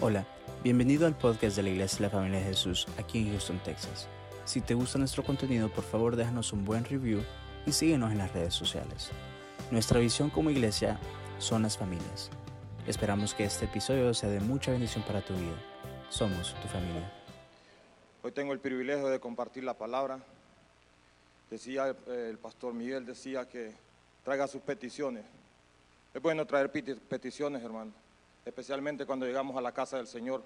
Hola, bienvenido al podcast de la Iglesia de la Familia de Jesús aquí en Houston, Texas. Si te gusta nuestro contenido, por favor déjanos un buen review y síguenos en las redes sociales. Nuestra visión como iglesia son las familias. Esperamos que este episodio sea de mucha bendición para tu vida. Somos tu familia. Hoy tengo el privilegio de compartir la palabra. Decía eh, el pastor Miguel, decía que traiga sus peticiones. Es bueno traer peti- peticiones, hermano, especialmente cuando llegamos a la casa del Señor.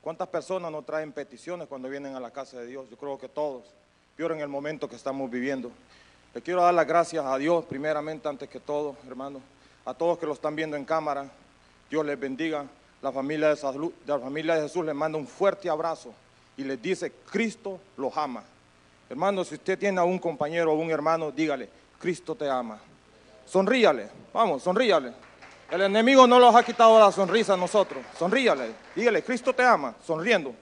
¿Cuántas personas no traen peticiones cuando vienen a la casa de Dios? Yo creo que todos, peor en el momento que estamos viviendo. Le quiero dar las gracias a Dios, primeramente, antes que todo, hermano, a todos que lo están viendo en cámara. Dios les bendiga. La familia de la familia de Jesús les manda un fuerte abrazo y les dice, Cristo los ama. Hermano, si usted tiene a un compañero o un hermano, dígale, Cristo te ama. Sonríale, vamos, sonríale. El enemigo no nos ha quitado la sonrisa a nosotros. Sonríale, dígale, Cristo te ama, sonriendo.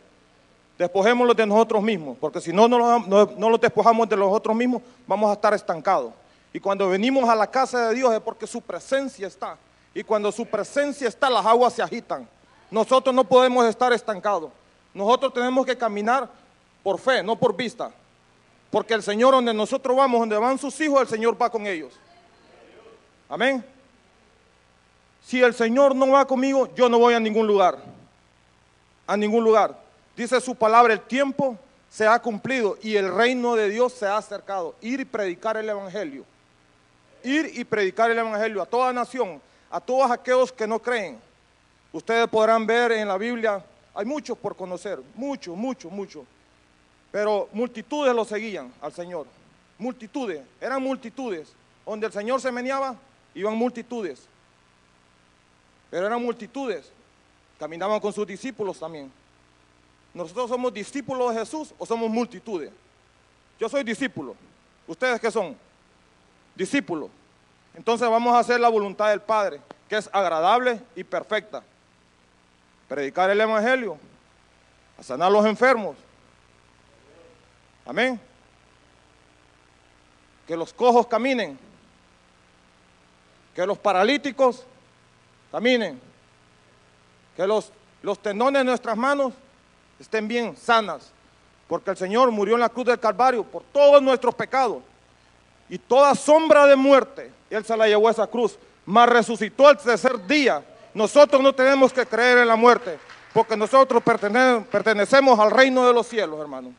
Despojémoslo de nosotros mismos, porque si no, no, no, no lo despojamos de nosotros mismos, vamos a estar estancados. Y cuando venimos a la casa de Dios es porque su presencia está. Y cuando su presencia está, las aguas se agitan. Nosotros no podemos estar estancados. Nosotros tenemos que caminar por fe, no por vista. Porque el Señor, donde nosotros vamos, donde van sus hijos, el Señor va con ellos. Amén. Si el Señor no va conmigo, yo no voy a ningún lugar. A ningún lugar. Dice su palabra, el tiempo se ha cumplido y el reino de Dios se ha acercado. Ir y predicar el Evangelio. Ir y predicar el Evangelio a toda nación, a todos aquellos que no creen. Ustedes podrán ver en la Biblia, hay muchos por conocer, muchos, muchos, muchos. Pero multitudes lo seguían al Señor. Multitudes, eran multitudes. Donde el Señor se meneaba, iban multitudes. Pero eran multitudes. Caminaban con sus discípulos también. ¿Nosotros somos discípulos de Jesús o somos multitudes? Yo soy discípulo. ¿Ustedes qué son? Discípulos. Entonces vamos a hacer la voluntad del Padre, que es agradable y perfecta. Predicar el Evangelio, a sanar a los enfermos. Amén. Que los cojos caminen. Que los paralíticos caminen. Que los, los tendones de nuestras manos estén bien sanas. Porque el Señor murió en la cruz del Calvario por todos nuestros pecados. Y toda sombra de muerte, Él se la llevó a esa cruz. Mas resucitó al tercer día. Nosotros no tenemos que creer en la muerte. Porque nosotros pertene- pertenecemos al reino de los cielos, hermano.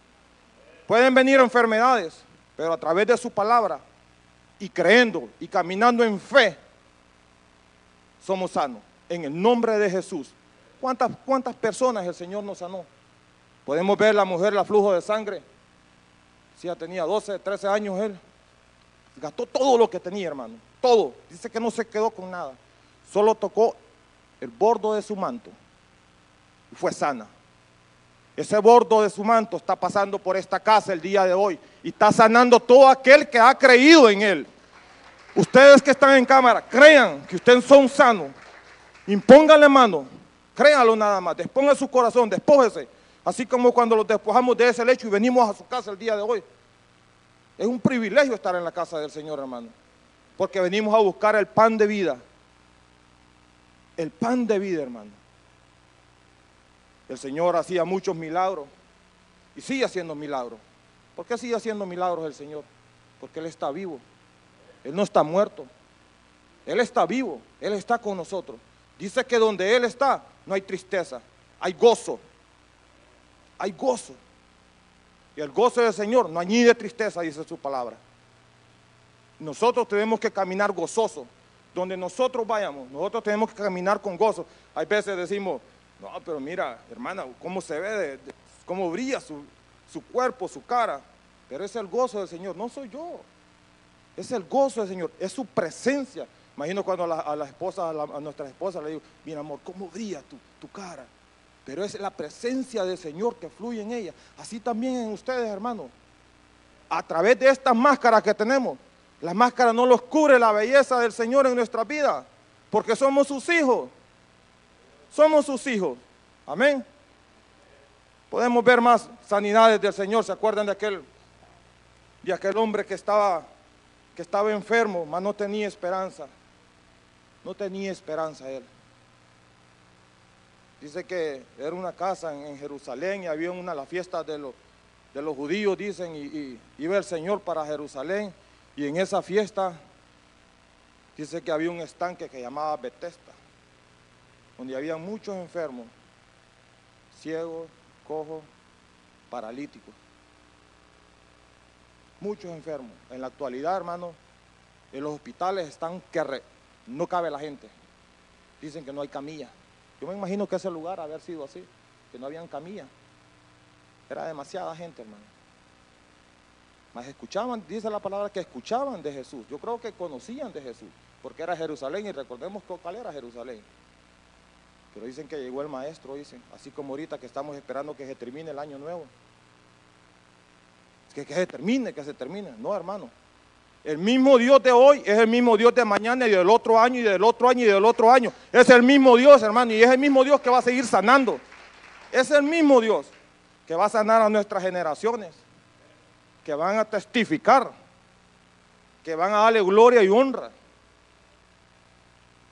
Pueden venir enfermedades, pero a través de su palabra y creyendo y caminando en fe, somos sanos. En el nombre de Jesús. ¿Cuántas, cuántas personas el Señor nos sanó? Podemos ver la mujer, la flujo de sangre. Si ya tenía 12, 13 años él. Gastó todo lo que tenía, hermano. Todo. Dice que no se quedó con nada. Solo tocó el bordo de su manto. Y fue sana. Ese bordo de su manto está pasando por esta casa el día de hoy y está sanando todo aquel que ha creído en él. Ustedes que están en cámara, crean que ustedes son sanos. Impónganle mano, créanlo nada más, desponga su corazón, despójese. Así como cuando los despojamos de ese lecho y venimos a su casa el día de hoy. Es un privilegio estar en la casa del Señor, hermano. Porque venimos a buscar el pan de vida. El pan de vida, hermano. El Señor hacía muchos milagros y sigue haciendo milagros. ¿Por qué sigue haciendo milagros el Señor? Porque Él está vivo. Él no está muerto. Él está vivo. Él está con nosotros. Dice que donde Él está no hay tristeza, hay gozo. Hay gozo. Y el gozo del Señor no añade tristeza, dice su palabra. Nosotros tenemos que caminar gozosos. Donde nosotros vayamos, nosotros tenemos que caminar con gozo. Hay veces decimos, no, pero mira, hermana, cómo se ve, de- cómo brilla su, su cuerpo, su cara. Pero es el gozo del Señor, no soy yo. Es el gozo del Señor, es su presencia. Imagino cuando a la, esposa, a, nuestra esposa le digo, mira amor, cómo brilla tu, tu cara. Pero es la presencia del Señor que fluye en ella. Así también en ustedes, hermanos. A través de estas máscaras que tenemos, la máscara no los cubre la belleza del Señor en nuestra vida, porque somos sus hijos. Somos sus hijos. Amén. Podemos ver más sanidades del Señor. ¿Se acuerdan de aquel, de aquel hombre que estaba, que estaba enfermo, mas no tenía esperanza? No tenía esperanza él. Dice que era una casa en, Jerusalén y había una la fiesta de de los judíos, dicen, y, y iba el Señor para Jerusalén. Y en esa fiesta dice que había un estanque que llamaba Bethesda, donde había muchos enfermos, ciegos, cojos, paralíticos. Muchos enfermos. En la actualidad, hermano, en los hospitales están que no cabe la gente. Dicen que no hay camilla. Yo me imagino que ese lugar haber sido así, que no habían camilla. Era demasiada gente, hermano. Mas escuchaban, dice la palabra que escuchaban de Jesús. Yo creo que conocían de Jesús, porque era Jerusalén y recordemos cu- cuál era Jerusalén. Pero dicen que llegó el maestro, dicen, así como ahorita que estamos esperando que se termine el año nuevo. Que, se termine, que se termine. No, hermano. El mismo Dios de hoy es el mismo Dios de mañana y del otro año y del otro año y del otro año. Es el mismo Dios, hermano, y es el mismo Dios que va a seguir sanando. Es el mismo Dios que va a sanar a nuestras generaciones, que van a testificar, que van a darle gloria y honra.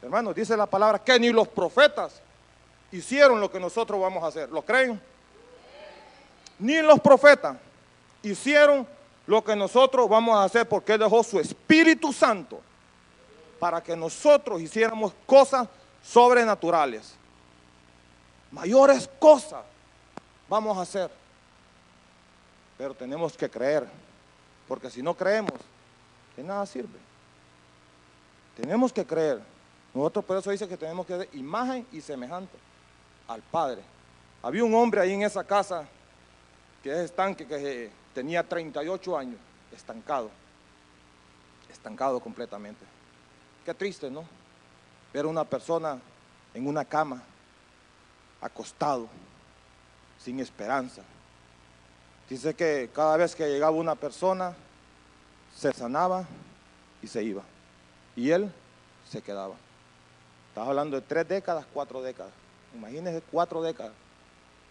Hermanos, dice la palabra que ni los profetas hicieron lo que nosotros vamos a hacer. ¿Lo creen? Ni los profetas hicieron lo que nosotros vamos a hacer porque Él dejó su Espíritu Santo para que nosotros hiciéramos cosas sobrenaturales. Mayores cosas vamos a hacer. Pero tenemos que creer, porque si no creemos, de nada sirve. Tenemos que creer. Nosotros por eso dice que tenemos que ser imagen y semejante al Padre. Había un hombre ahí en esa casa que es estanque, que tenía 38 años, estancado, estancado completamente. Qué triste, ¿no? Ver a una persona en una cama, acostado, sin esperanza. Dice que cada vez que llegaba una persona, se sanaba y se iba. Y él se quedaba. Estaba hablando de tres décadas, cuatro décadas. Imagínense cuatro décadas,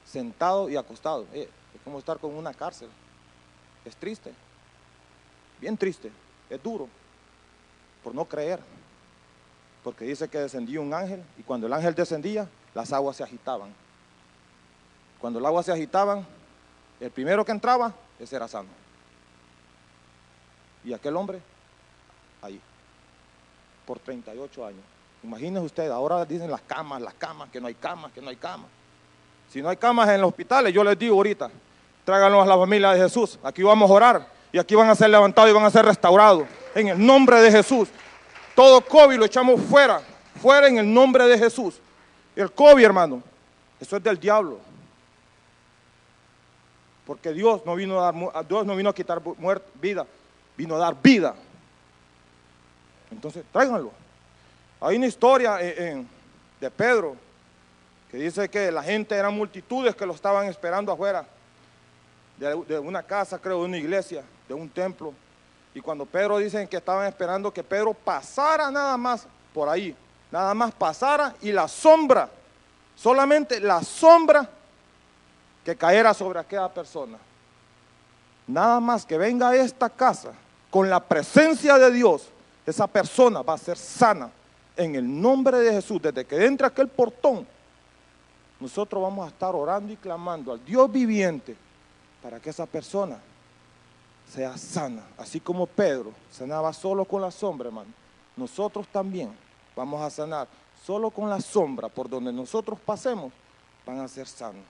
sentado y acostado. Eh, es como estar con una cárcel. Es triste, bien triste, es duro, por no creer. Porque dice que descendía un ángel y cuando el ángel descendía, las aguas se agitaban. Cuando el agua se agitaban, el primero que entraba, ese era sano. Y aquel hombre, ahí, por 38 años. Imagínense ustedes, ahora dicen las camas, las camas, que no hay camas, que no hay camas. Si no hay camas en los hospitales, yo les digo ahorita, tráiganlos a la familia de Jesús. Aquí vamos a orar y aquí van a ser levantados y van a ser restaurados. En el nombre de Jesús. Todo COVID lo echamos fuera, fuera en el nombre de Jesús. El COVID, hermano, eso es del diablo. Porque Dios no vino a dar, Dios no vino a quitar bu- muer- vida, vino a dar vida. Entonces, tráiganlo. Hay una historia de Pedro que dice que la gente eran multitudes que lo estaban esperando afuera de, una casa, creo, de una iglesia, de un templo. Y cuando Pedro dicen que estaban esperando que Pedro pasara nada más por ahí, nada más pasara y la sombra, solamente la sombra que cayera sobre aquella persona. Nada más que venga a esta casa con la presencia de Dios, esa persona va a ser sana en el nombre de Jesús. Desde que entre aquel portón, nosotros vamos a estar orando y clamando al Dios viviente para que esa persona sea sana. Así como Pedro sanaba solo con la sombra, hermano. Nosotros también vamos a sanar solo con la sombra. Por donde nosotros pasemos, van a ser sanos.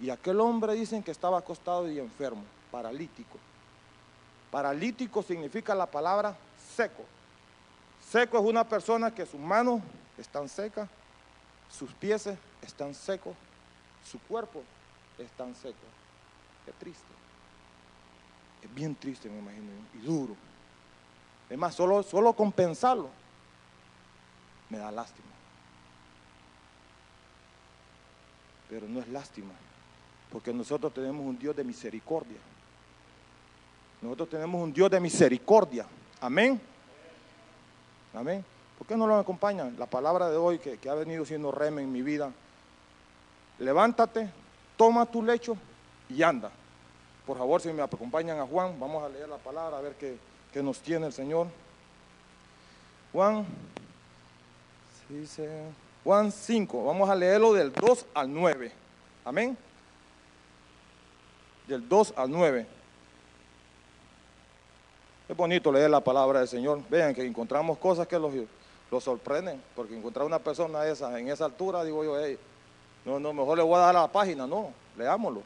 Y aquel hombre dicen que estaba acostado y enfermo, paralítico. Paralítico significa la palabra seco. Seco es una persona que sus manos están secas, sus pies están secos, su cuerpo está seco. Qué triste. Es bien triste, me imagino, y duro. Es más, solo, solo con pensarlo me da lástima. Pero no es lástima, porque nosotros tenemos un Dios de misericordia. Nosotros tenemos un Dios de misericordia. Amén. Amén. ¿Por qué no lo acompañan? La palabra de hoy que, que ha venido siendo rema en mi vida. Levántate, toma tu lecho y anda. Por favor, si me acompañan a Juan, vamos a leer la palabra, a ver qué, qué nos tiene el Señor. Juan, Juan 5. Vamos a leerlo del 2 al 9. Amén. Del 2 al 9. Es bonito leer la palabra del Señor. Vean que encontramos cosas que los, los sorprenden, porque encontrar una persona esa, en esa altura, digo yo, no, no, mejor le voy a dar la página, no, leámoslo,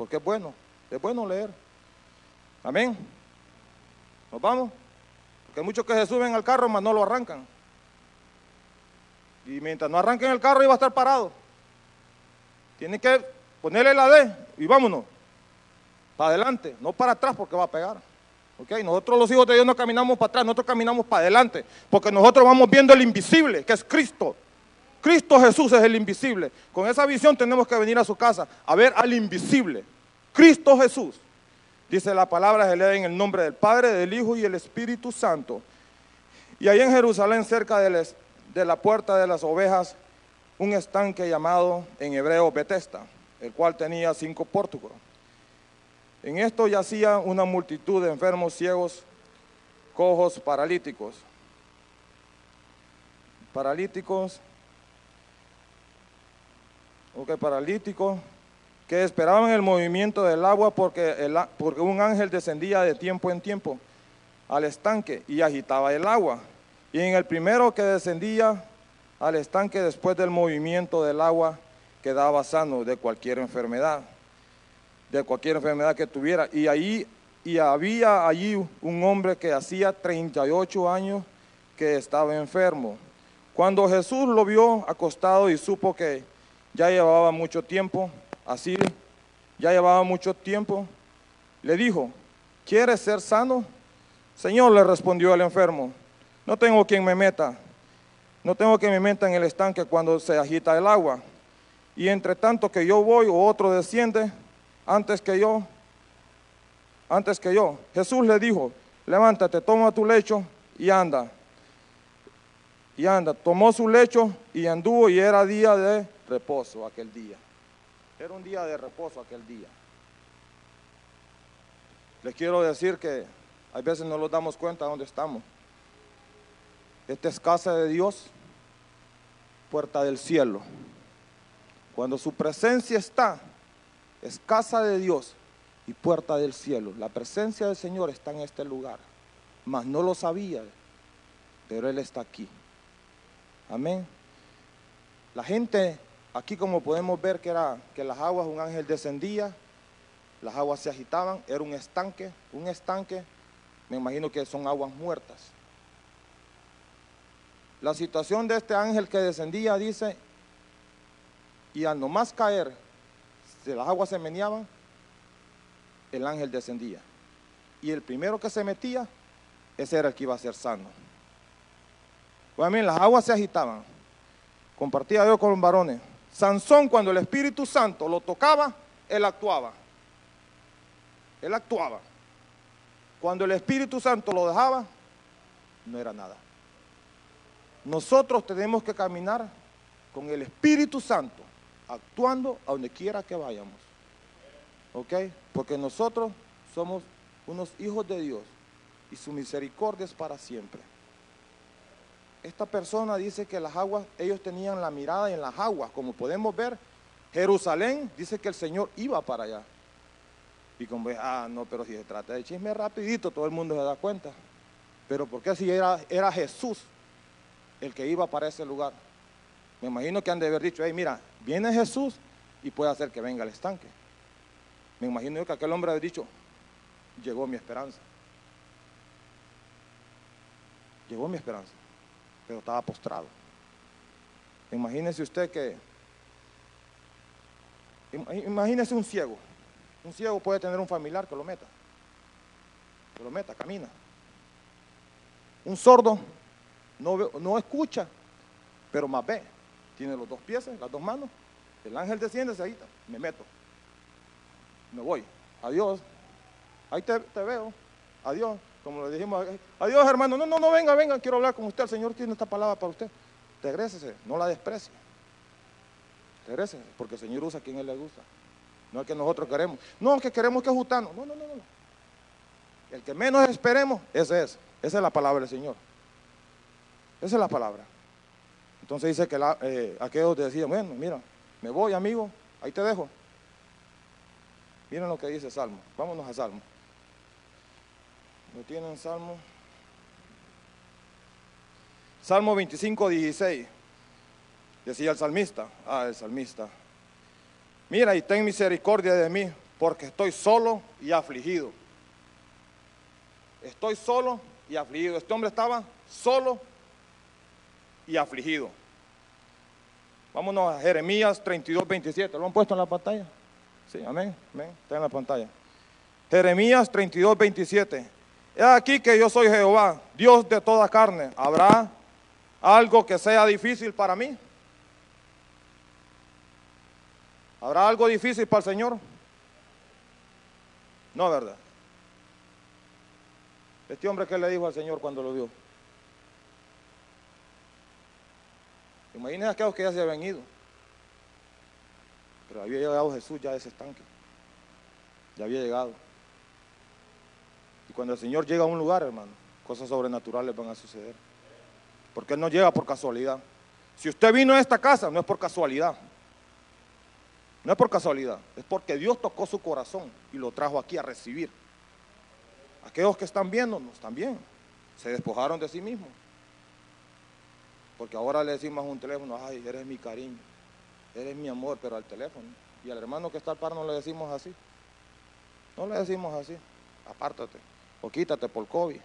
porque es bueno, es bueno leer. Amén. ¿Nos vamos? Porque hay muchos que se suben al carro, mas no lo arrancan. Y mientras no arranquen el carro, iba a estar parado. Tiene que ponerle la D y vámonos. Para adelante, no para atrás porque va a pegar. Okay, nosotros los hijos de Dios no caminamos para atrás, nosotros caminamos para adelante, porque nosotros vamos viendo el invisible, que es Cristo. Cristo Jesús es el invisible. Con esa visión tenemos que venir a su casa a ver al invisible. Cristo Jesús. Dice la palabra, se lee en el nombre del Padre, del Hijo y el Espíritu Santo. Y ahí en Jerusalén, cerca de, de la puerta de las ovejas, un estanque llamado en hebreo Betesda, el cual tenía cinco pórticos. En esto yacía una multitud de enfermos, ciegos, cojos, paralíticos. Paralíticos, ok, paralíticos, que esperaban el movimiento del agua porque, porque un ángel descendía de tiempo en tiempo al estanque y agitaba el agua. Y en el primero que descendía al estanque después del movimiento del agua quedaba sano de cualquier enfermedad de cualquier enfermedad que tuviera. Y ahí y había allí un hombre que hacía 38 años que estaba enfermo. Cuando Jesús lo vio acostado y supo que ya llevaba mucho tiempo, así ya llevaba mucho tiempo, le dijo, ¿quieres ser sano? Señor, le respondió el enfermo, no tengo quien me meta, no tengo quien me meta en el estanque cuando se agita el agua. Y entre tanto que yo voy o otro desciende, antes que yo, antes que yo. Jesús le dijo, levántate, toma tu lecho y anda. Y anda, tomó su lecho y anduvo y era día de reposo aquel día. Era un día de reposo aquel día. Les quiero decir que a veces no nos damos cuenta de dónde estamos. Esta es casa de Dios, puerta del cielo. Cuando su presencia está, es casa de Dios y puerta del cielo. La presencia del Señor está en este lugar, mas no lo sabía, pero Él está aquí. Amén. La gente, aquí como podemos ver que era que las aguas, un ángel descendía, las aguas se agitaban, era un estanque, un estanque, me imagino que son aguas muertas. La situación de este ángel que descendía dice, y al nomás caer si las aguas se meneaban, el ángel descendía. Y el primero que se metía, ese era el que iba a ser sano. Bueno, las aguas se agitaban. Compartía yo con los varones. Sansón, cuando el Espíritu Santo lo tocaba, él actuaba. Él actuaba. Cuando el Espíritu Santo lo dejaba, no era nada. Nosotros tenemos que caminar con el Espíritu Santo actuando a donde quiera que vayamos. ¿Ok? Porque nosotros somos unos hijos de Dios y su misericordia es para siempre. Esta persona dice que las aguas, ellos tenían la mirada en las aguas, como podemos ver, Jerusalén dice que el Señor iba para allá. Y como, ah, no, pero si se trata de chisme rapidito, todo el mundo se da cuenta. Pero ¿por qué si era, era Jesús el que iba para ese lugar? Me imagino que han de haber dicho, hey, mira, viene Jesús y puede hacer que venga el estanque. Me imagino que aquel hombre ha dicho, llegó mi esperanza. Llegó mi esperanza, pero estaba postrado. Imagínese usted que, imagínese un ciego. Un ciego puede tener un familiar que lo meta, que lo meta, camina. Un sordo no, no escucha, pero más ve tiene los dos pies, las dos manos. El ángel desciende, se agita, me meto. Me voy. Adiós. Ahí te, veo. Adiós. Como le dijimos, adiós hermano. No, no, no, venga, venga, quiero hablar con usted. El Señor tiene esta palabra para usted. Regrésese, no la desprecie. Regrésese, porque el Señor usa a quien Él le gusta. No es que nosotros queremos. No, que queremos que justano. No, no, no, no. El que menos esperemos, ese es. Esa es la palabra del Señor. Esa es la palabra. Entonces dice que la, eh, aquellos decían, bueno, mira, me voy amigo, ahí te dejo. Miren lo que dice Salmo. Vámonos a Salmo. ¿Lo tienen Salmo? Salmo 25, 16. Decía el salmista. Ah, el salmista. Mira y ten misericordia de mí, porque estoy solo y afligido. Estoy solo y afligido. Este hombre estaba solo y afligido. Vámonos a Jeremías 32, 27. ¿Lo han puesto en la pantalla? Sí, amén, amén. Está en la pantalla. Jeremías 32, 27. He aquí que yo soy Jehová, Dios de toda carne. ¿Habrá algo que sea difícil para mí? ¿Habrá algo difícil para el Señor? No, ¿verdad? Este hombre que le dijo al Señor cuando lo vio. Imagínense aquellos que ya se habían ido. Pero había llegado Jesús ya a ese estanque. Ya había llegado. Y cuando el Señor llega a un lugar, hermano, cosas sobrenaturales van a suceder. Porque Él no llega por casualidad. Si usted vino a esta casa, no es por casualidad. No es por casualidad, es porque Dios tocó su corazón y lo trajo aquí a recibir. Aquellos que están viéndonos también se despojaron de sí mismos. Porque ahora le decimos a un teléfono, ay, eres mi cariño, eres mi amor, pero al teléfono. Y al hermano que está al par no le decimos así. No le decimos así, apártate o quítate por COVID.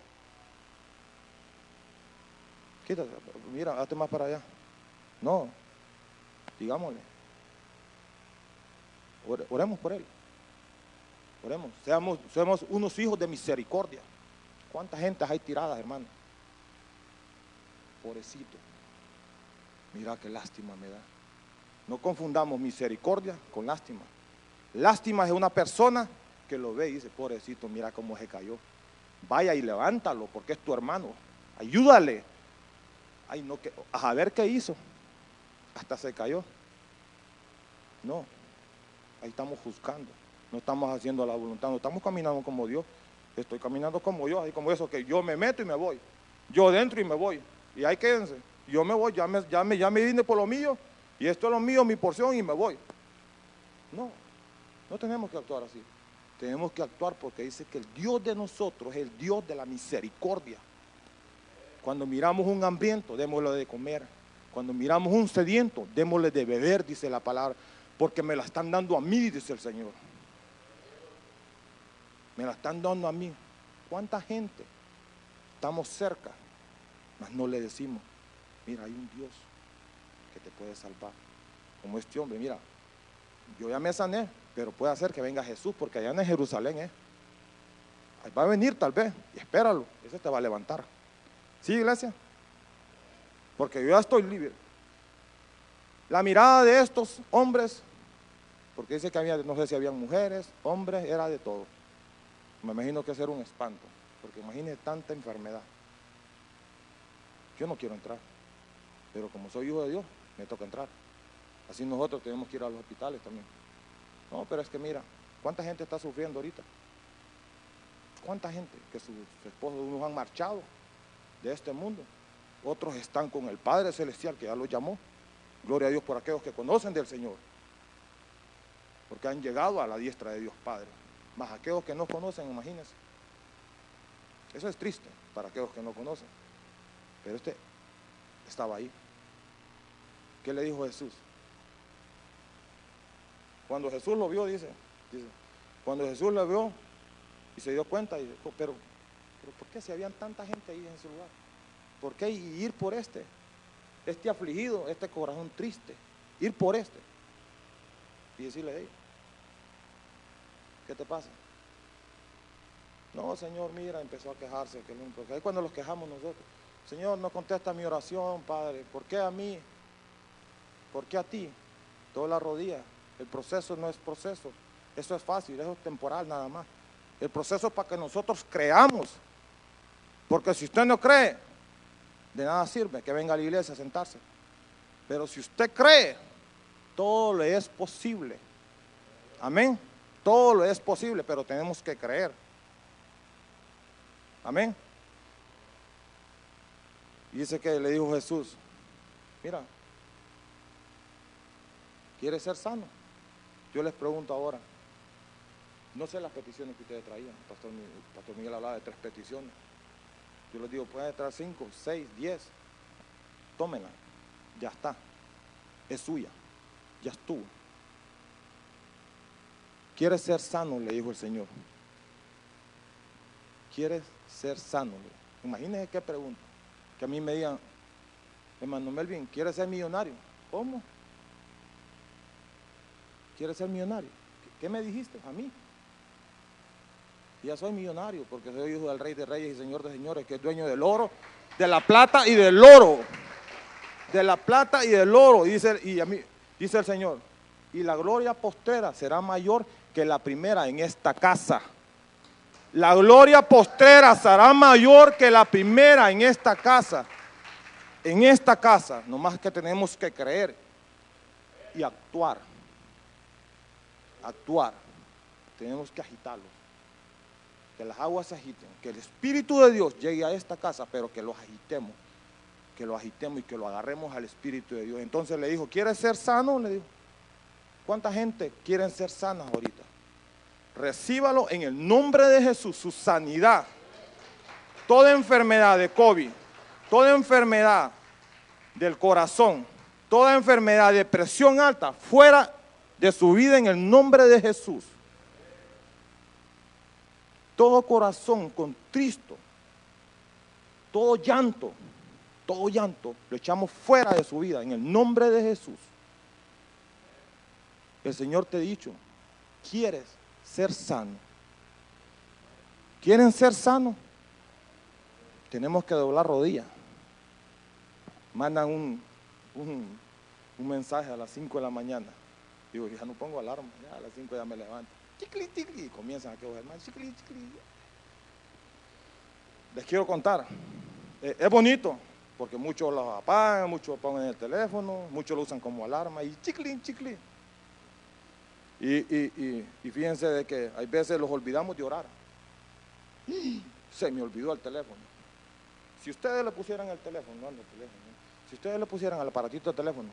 Quítate, mira, hazte más para allá. No, digámosle. Oremos por él. Oremos. Seamos, seamos unos hijos de misericordia. ¿Cuántas gentes hay tiradas, hermano? Pobrecito. Mira qué lástima me da. No confundamos misericordia con lástima. Lástima es una persona que lo ve y dice, pobrecito, mira cómo se cayó. Vaya y levántalo porque es tu hermano. Ayúdale. Ay, no, que, a ver qué hizo. Hasta se cayó. No, ahí estamos juzgando. No estamos haciendo la voluntad, no estamos caminando como Dios. Estoy caminando como yo, ahí como eso, que yo me meto y me voy. Yo dentro y me voy. Y ahí quédense. Yo me voy, ya me, ya me, ya me vine por lo mío. Y esto es lo mío, mi porción y me voy. No, no tenemos que actuar así. Tenemos que actuar porque dice que el Dios de nosotros es el Dios de la misericordia. Cuando miramos un hambriento, démosle de comer. Cuando miramos un sediento, démosle de beber, dice la palabra porque me la están dando a mí, dice el Señor. Me la están dando a mí. ¿Cuánta gente? Estamos cerca, mas no le decimos, mira, hay un Dios que te puede salvar. Como este hombre, mira, yo ya me sané, pero puede ser que venga Jesús, porque allá en Jerusalén ¿eh? Va a venir tal vez, y espéralo, ese te va a levantar. ¿Sí, iglesia? Porque yo ya estoy libre. La mirada de estos hombres, porque dice que había, no sé si habían mujeres, hombres, era de todo. Me imagino que ser un espanto, porque imagine tanta enfermedad. Yo no quiero entrar, pero como soy hijo de Dios, me toca entrar. Así nosotros tenemos que ir a los hospitales también. No, pero es que mira, ¿cuánta gente está sufriendo ahorita? ¿Cuánta gente que sus esposos unos han marchado de este mundo? Otros están con el Padre Celestial que ya los llamó. Gloria a Dios por aquellos que conocen del Señor. Porque han llegado a la diestra de Dios Padre. Más aquellos que no conocen, imagínense. Eso es triste para aquellos que no conocen. Pero este estaba ahí. ¿Qué le dijo Jesús? Cuando Jesús lo vio, dice, dice cuando Jesús lo vio y se dio cuenta, pero, ¿por qué si habían tanta gente ahí en ese lugar? ¿Por qué ir por este? este afligido, este corazón triste, ir por este y decirle, hey, ¿qué te pasa? No, Señor, mira, empezó a quejarse, que porque ahí cuando los quejamos nosotros, Señor, no contesta mi oración, Padre, ¿por qué a mí? ¿Por qué a ti? Toda la rodilla. El proceso no es proceso, eso es fácil, eso es temporal nada más. El proceso es para que nosotros creamos, porque si usted no cree, de nada sirve que venga a la iglesia a sentarse. Pero si usted cree, todo le es posible. Amén. Todo le es posible, pero tenemos que creer. Amén. Y dice que le dijo Jesús, mira, ¿Quiere ser sano? Yo les pregunto ahora, no sé las peticiones que ustedes traían, Pastor, Pastor Miguel hablaba de tres peticiones. Yo les digo, pueden traer cinco, seis, diez, tómenla, ya está, es suya, ya estuvo. ¿Quieres ser sano? Le dijo el Señor. ¿Quieres ser sano? Imagínense qué pregunta. Que a mí me digan, hermano Melvin, ¿quieres ser millonario? ¿Cómo? ¿Quieres ser millonario? ¿Qué me dijiste? A mí. Ya soy millonario porque soy hijo del rey de reyes y señor de señores, que es dueño del oro, de la plata y del oro. De la plata y del oro, dice, y a mí, dice el Señor. Y la gloria postera será mayor que la primera en esta casa. La gloria postrera será mayor que la primera en esta casa. En esta casa, nomás que tenemos que creer y actuar. Actuar. Tenemos que agitarlo. Que las aguas se agiten. Que el Espíritu de Dios llegue a esta casa, pero que lo agitemos. Que lo agitemos y que lo agarremos al Espíritu de Dios. Entonces le dijo, ¿quieres ser sano? Le dijo. ¿Cuánta gente quieren ser sanas ahorita? Recíbalo en el nombre de Jesús, su sanidad. Toda enfermedad de COVID, toda enfermedad del corazón, toda enfermedad de presión alta, fuera de su vida en el nombre de Jesús. Todo corazón contristo, todo llanto, todo llanto, lo echamos fuera de su vida en el nombre de Jesús. El Señor te ha dicho, ¿quieres ser sano? ¿Quieren ser sanos? Tenemos que doblar rodillas. Mandan un, un, mensaje a las 5 de la mañana. Digo, ya no pongo alarma, ya a las 5 ya me levanto. Chicli, chicli, y comienzan a coger más, chicli, chicli. Les quiero contar. Eh, es bonito, porque muchos lo apagan, muchos ponen en el teléfono, muchos lo usan como alarma y chicli, chicli. Y, fíjense de que hay veces los olvidamos de orar. Se me olvidó el teléfono. Si ustedes le pusieran el teléfono, no el teléfono, si ustedes le pusieran al aparatito de teléfono,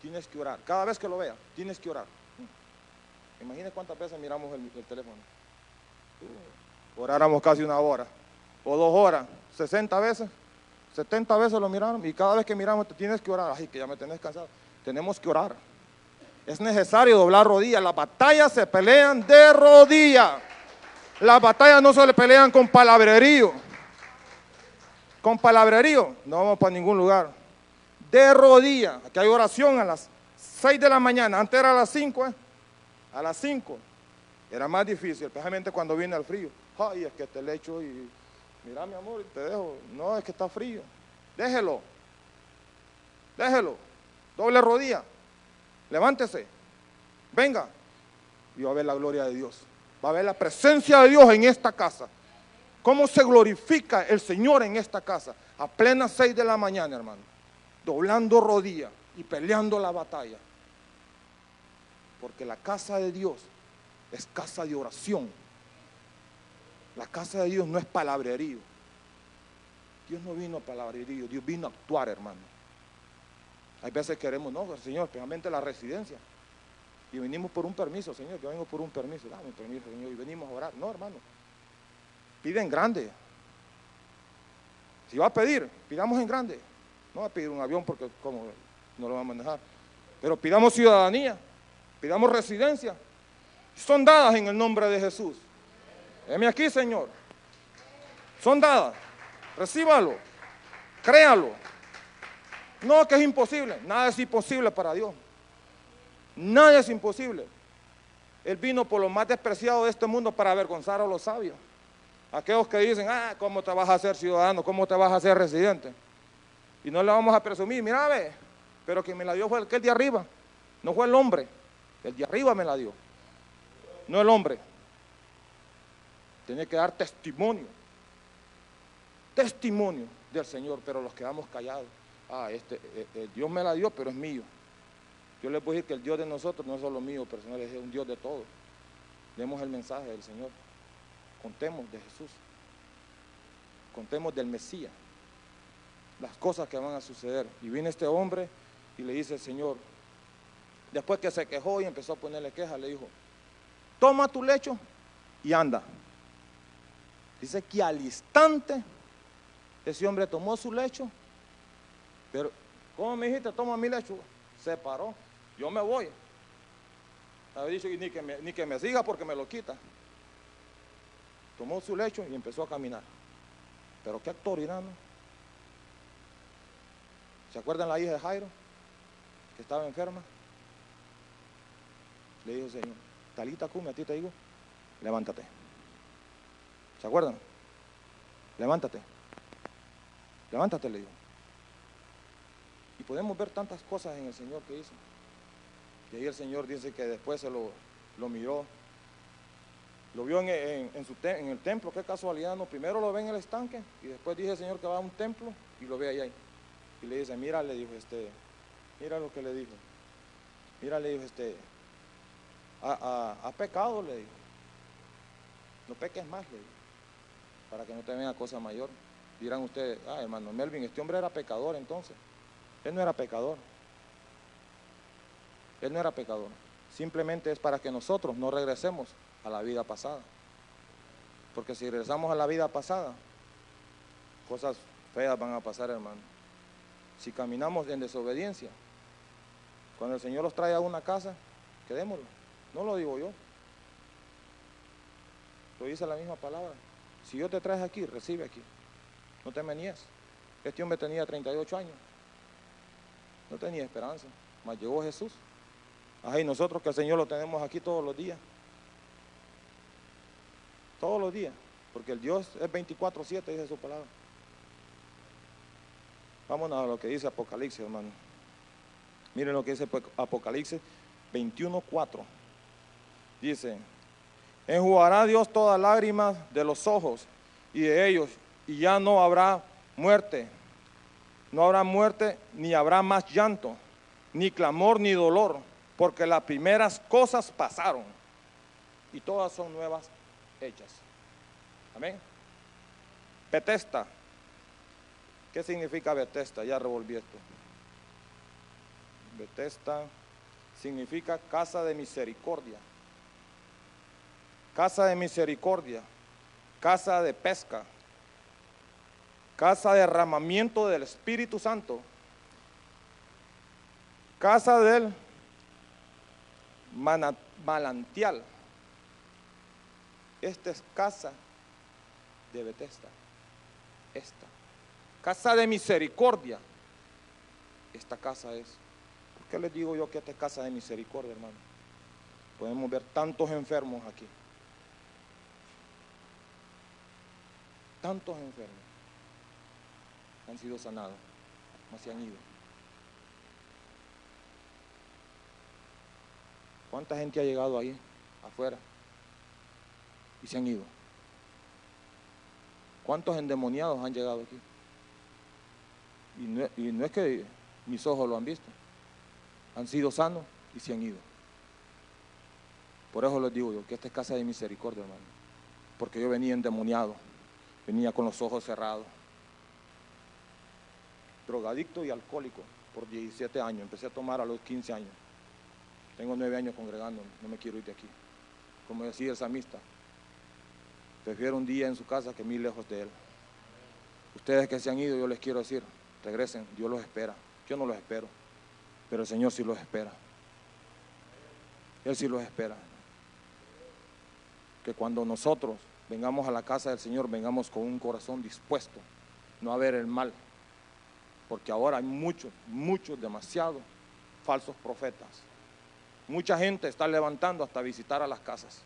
tienes que orar. Cada vez que lo vea, tienes que orar. Imagínense cuántas veces miramos el, teléfono. Oráramos casi una hora, o dos horas, 60 veces, 70 veces lo miramos, y cada vez que miramos, te tienes que orar. Ay, que ya me tenés cansado. Tenemos que orar. Es necesario doblar rodillas. Las batallas se pelean de rodillas. Las batallas no se le pelean con palabrerío. Con palabrerío no vamos para ningún lugar. De rodillas. Aquí hay oración a las 6 de la mañana. Antes era a las 5. ¿eh? A las 5. Era más difícil, especialmente cuando viene el frío. Ay, es que te le echo y mira mi amor, te dejo. No, es que está frío. Déjelo. Déjelo. Doble rodilla. Levántese, venga. Y va a ver la gloria de Dios. Va a ver la presencia de Dios en esta casa. ¿Cómo se glorifica el Señor en esta casa? A plena seis de la mañana, hermano. Doblando rodillas y peleando la batalla. Porque la casa de Dios es casa de oración. La casa de Dios no es palabrerío. Dios no vino a palabrerío, Dios vino a actuar, hermano. Hay veces queremos, no, Señor, especialmente la residencia. Y venimos por un permiso, Señor, yo vengo por un permiso, dame un permiso, Señor, y venimos a orar. No, hermano, piden grande. Si va a pedir, pidamos en grande. No va a pedir un avión porque no lo va a manejar. Pero pidamos ciudadanía, pidamos residencia. Son dadas en el nombre de Jesús. Heme aquí, Señor. Son dadas. Recíbalo. Créalo. No, que es imposible. Nada es imposible para Dios. Nada es imposible. Él vino por lo más despreciado de este mundo para avergonzar a los sabios. Aquellos que dicen, ah, ¿cómo te vas a hacer ciudadano? ¿Cómo te vas a hacer residente? Y no le vamos a presumir, mira, ve, pero quien me la dio fue el de arriba. No fue el hombre. El de arriba me la dio. No el hombre. Tiene que dar testimonio. Testimonio del Señor, pero los quedamos callados ah, este, eh, eh, Dios me la dio, pero es mío. Yo le puedo decir que el Dios de nosotros no es solo mío personal, es un Dios de todos. Demos el mensaje del Señor. Contemos de Jesús. Contemos del Mesías. Las cosas que van a suceder. Y viene este hombre y le dice, Señor, después que se quejó y empezó a ponerle queja, le dijo, toma tu lecho y anda. Dice que al instante ese hombre tomó su lecho, pero, ¿cómo me dijiste? Toma mi lecho. Se paró, yo me voy. Había dicho ni que, me, ni que me siga porque me lo quita. Tomó su lecho y empezó a caminar. Pero qué autoridad, ¿no? ¿Se acuerdan la hija de Jairo? Que estaba enferma. Le dijo Señor, Talita Cume, a ti te digo, levántate. ¿Se acuerdan? Levántate. Levántate, le digo. Y podemos ver tantas cosas en el Señor que hizo. Y ahí el Señor dice que después se lo, lo miró. Lo vio en, en- en el templo, qué casualidad, no. Primero lo ve en el estanque y después dice el Señor que va a un templo y lo ve ahí. ahí. Y le dice, mira, le dijo este, mira lo que le dijo. Mira, le dijo este, ha, ha- ha pecado, le dijo. No peques más, le dijo, para que no te venga cosa mayor. Dirán ustedes, ah, hermano Melvin, este hombre era pecador entonces. Él no era pecador. Él no era pecador. Simplemente es para que nosotros no regresemos a la vida pasada. Porque si regresamos a la vida pasada, cosas feas van a pasar, hermano. Si caminamos en desobediencia, cuando el Señor los trae a una casa, quedémoslo. No lo digo yo. Lo dice la misma palabra. Si Dios te traes aquí, recibe aquí. No te menías. Este hombre tenía 38 años. No tenía esperanza. Mas llegó Jesús. Ajá, y nosotros que el Señor lo tenemos aquí todos los días. Todos los días. Porque el Dios es 24-7, dice su palabra. Vámonos a lo que dice Apocalipsis, hermano. Miren lo que dice Apocalipsis 21.4. Dice, enjugará Dios todas lágrimas de los ojos y de ellos, y ya no habrá muerte. No habrá muerte, ni habrá más llanto, ni clamor, ni dolor, porque las primeras cosas pasaron y todas son nuevas hechas. Amén. Betesta. ¿Qué significa Betesta? Ya revolví esto. Betesta significa casa de misericordia. Casa de misericordia. Casa de pesca. Casa de derramamiento del Espíritu Santo. Casa del mana- manantial. Esta es casa de Betesda. Esta. Casa de misericordia. Esta casa es. ¿Por qué les digo yo que esta es casa de misericordia, hermano? Podemos ver tantos enfermos aquí. Tantos enfermos han sido sanados, no se han ido. ¿Cuánta gente ha llegado ahí, afuera, y se han ido? ¿Cuántos endemoniados han llegado aquí? Y no, es que mis ojos lo han visto, han sido sanos y se han ido. Por eso les digo yo que esta es casa de misericordia, hermano. Porque yo venía endemoniado, venía con los ojos cerrados, drogadicto y alcohólico por 17 años. Empecé a tomar a los 15 años. Tengo 9 años congregando, no me quiero ir de aquí. Como decía el samista, prefiero un día en su casa que mil lejos de él. Ustedes que se han ido, yo les quiero decir, regresen, Dios los espera. Yo no los espero, pero el Señor sí los espera. Él sí los espera. Que cuando nosotros vengamos a la casa del Señor, vengamos con un corazón dispuesto, no a ver el mal. Porque ahora hay muchos, muchos, demasiados falsos profetas. Mucha gente está levantando hasta visitar a las casas,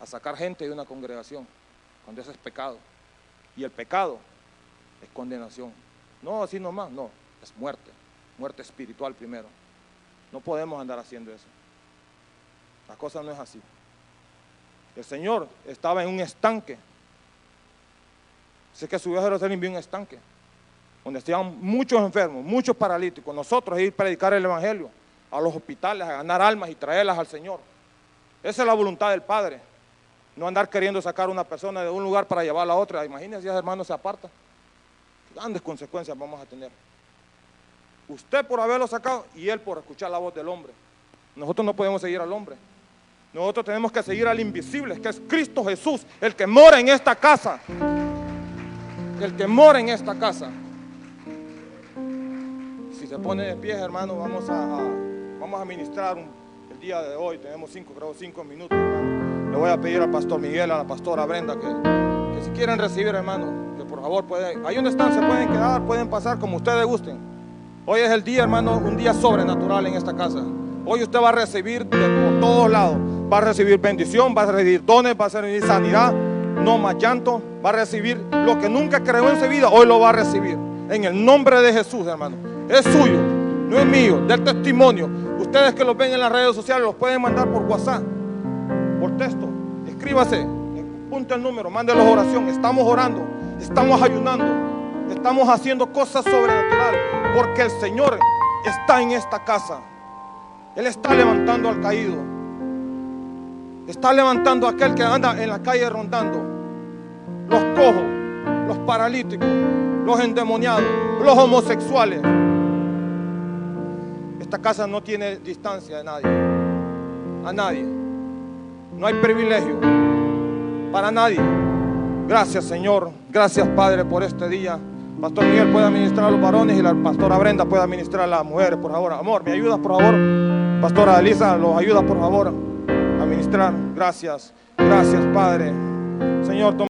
a sacar gente de una congregación, cuando eso es pecado. Y el pecado es condenación. No así nomás, no, es muerte, muerte espiritual primero. No podemos andar haciendo eso. La cosa no es así. El Señor estaba en un estanque. Sé que subió a Jerusalén y vio un estanque, donde estaban muchos enfermos, muchos paralíticos. Nosotros ir a predicar el Evangelio a los hospitales, a ganar almas y traerlas al Señor. Esa es la voluntad del Padre. No andar queriendo sacar a una persona de un lugar para llevarla a otra. Imagínense si ese hermano se aparta. Grandes consecuencias vamos a tener. Usted por haberlo sacado y él por escuchar la voz del hombre. Nosotros no podemos seguir al hombre. Nosotros tenemos que seguir al invisible, que es Cristo Jesús, el que mora en esta casa. El que mora en esta casa. Si se pone de pie, hermano, vamos a, vamos a ministrar un- el día de hoy. Tenemos cinco, creo, cinco minutos, hermano. Le voy a pedir al pastor Miguel, a la pastora Brenda, que, que si quieren recibir, hermano, por favor pueden, ahí donde están, se pueden quedar, pueden pasar como ustedes gusten. Hoy es el día, hermano, un día sobrenatural en esta casa. Hoy usted va a recibir de por todos lados. Va a recibir bendición, va a recibir dones, va a recibir sanidad, no más llanto. Va a recibir lo que nunca creó en su vida, hoy lo va a recibir. En el nombre de Jesús, hermano. Es suyo, no es mío, del testimonio. Ustedes que los ven en las redes sociales los pueden mandar por WhatsApp, por texto. Escríbase, punta el número, mándelos oración. Estamos orando, estamos ayunando, estamos haciendo cosas sobrenaturales, porque el Señor está en esta casa. Él está levantando al caído. Está levantando a aquel que anda en la calle rondando. Los cojos, los paralíticos, los endemoniados, los homosexuales. Esta casa no tiene distancia de nadie. A nadie. No hay privilegio para nadie. Gracias Señor. Gracias Padre por este día. Pastor Miguel puede administrar a los varones y la pastora Brenda puede administrar a las mujeres, por favor. Amor, ¿me ayudas, por favor? Pastora Elisa, los ayuda, por favor, a administrar. Gracias. Gracias, Padre. Señor, toma